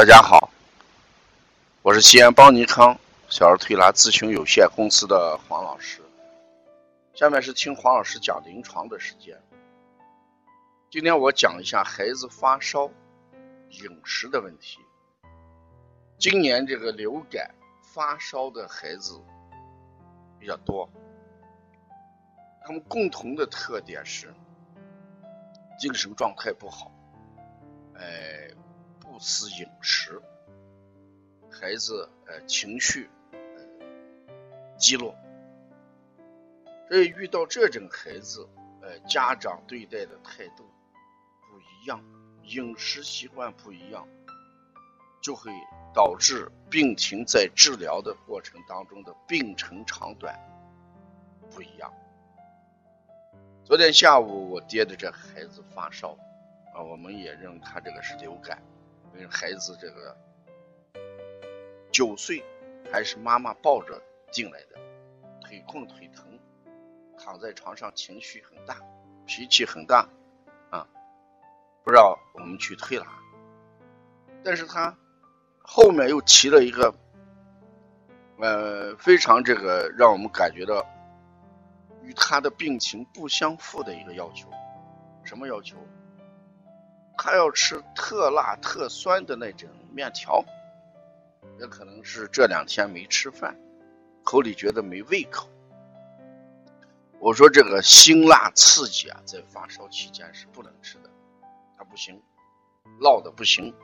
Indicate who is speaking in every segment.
Speaker 1: 大家好，我是西安邦尼康小儿推拿咨询有限公司的黄老师。下面是听黄老师讲临床的时间。今天我讲一下孩子发烧饮食的问题。今年这个流感发烧的孩子比较多，他们共同的特点是精神状态不好，哎。不思饮食，孩子呃情绪呃低落，所以遇到这种孩子，呃家长对待的态度不一样，饮食习惯不一样，就会导致病情在治疗的过程当中的病程长短不一样。昨天下午我爹的这孩子发烧啊，我们也认为他这个是流感。因为孩子这个九岁，还是妈妈抱着进来的，腿困腿疼，躺在床上情绪很大，脾气很大，啊，不让我们去推拿，但是他后面又提了一个，呃，非常这个让我们感觉到与他的病情不相符的一个要求，什么要求？他要吃特辣特酸的那种面条，也可能是这两天没吃饭，口里觉得没胃口。我说这个辛辣刺激啊，在发烧期间是不能吃的，他不行，辣的不行，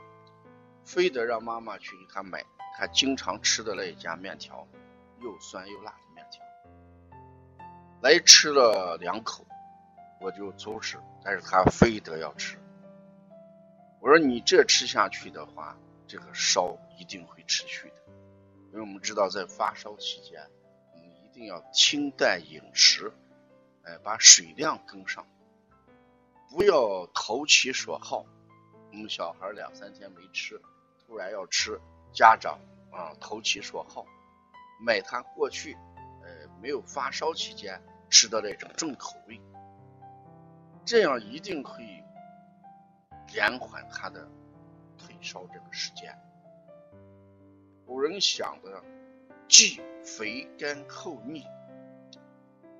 Speaker 1: 非得让妈妈去给他买他经常吃的那一家面条，又酸又辣的面条。来吃了两口，我就阻止，但是他非得要吃。我说你这吃下去的话，这个烧一定会持续的，因为我们知道在发烧期间，我们一定要清淡饮食，哎，把水量跟上，不要投其所好。我们小孩两三天没吃，突然要吃，家长啊投其所好，买他过去呃没有发烧期间吃的那种重口味，这样一定会。延缓他的退烧这个时间。古人想的既肥甘厚腻，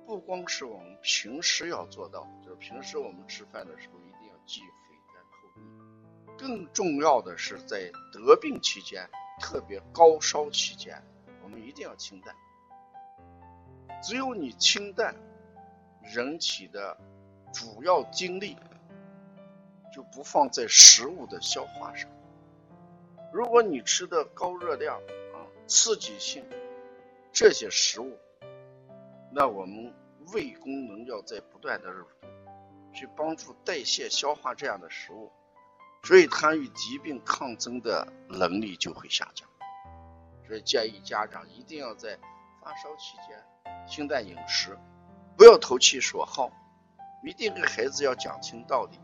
Speaker 1: 不光是我们平时要做到，就是平时我们吃饭的时候一定要既肥甘厚腻，更重要的是在得病期间，特别高烧期间，我们一定要清淡。只有你清淡，人体的主要精力。就不放在食物的消化上。如果你吃的高热量啊、刺激性这些食物，那我们胃功能要在不断的去帮助代谢消化这样的食物，所以它与疾病抗争的能力就会下降。所以建议家长一定要在发烧期间清淡饮食，不要投其所好，一定给孩子要讲清道理。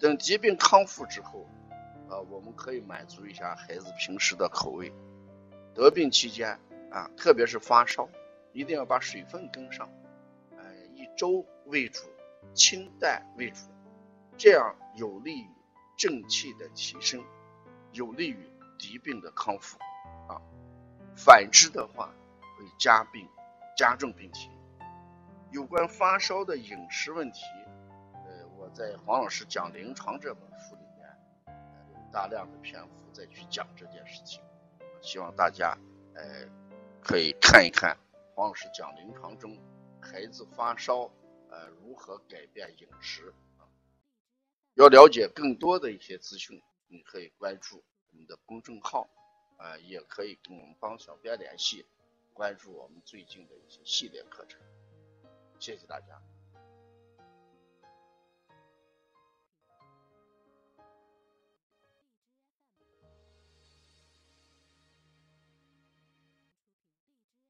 Speaker 1: 等疾病康复之后，啊，我们可以满足一下孩子平时的口味。得病期间啊，特别是发烧，一定要把水分跟上，呃，以粥为主，清淡为主，这样有利于正气的提升，有利于疾病的康复啊。反之的话，会加病，加重病情。有关发烧的饮食问题。在黄老师讲临床这本书里面，有大量的篇幅再去讲这件事情，希望大家呃可以看一看黄老师讲临床中孩子发烧呃如何改变饮食啊。要了解更多的一些资讯，你可以关注我们的公众号啊，也可以跟我们帮小编联系，关注我们最近的一些系列课程。谢谢大家。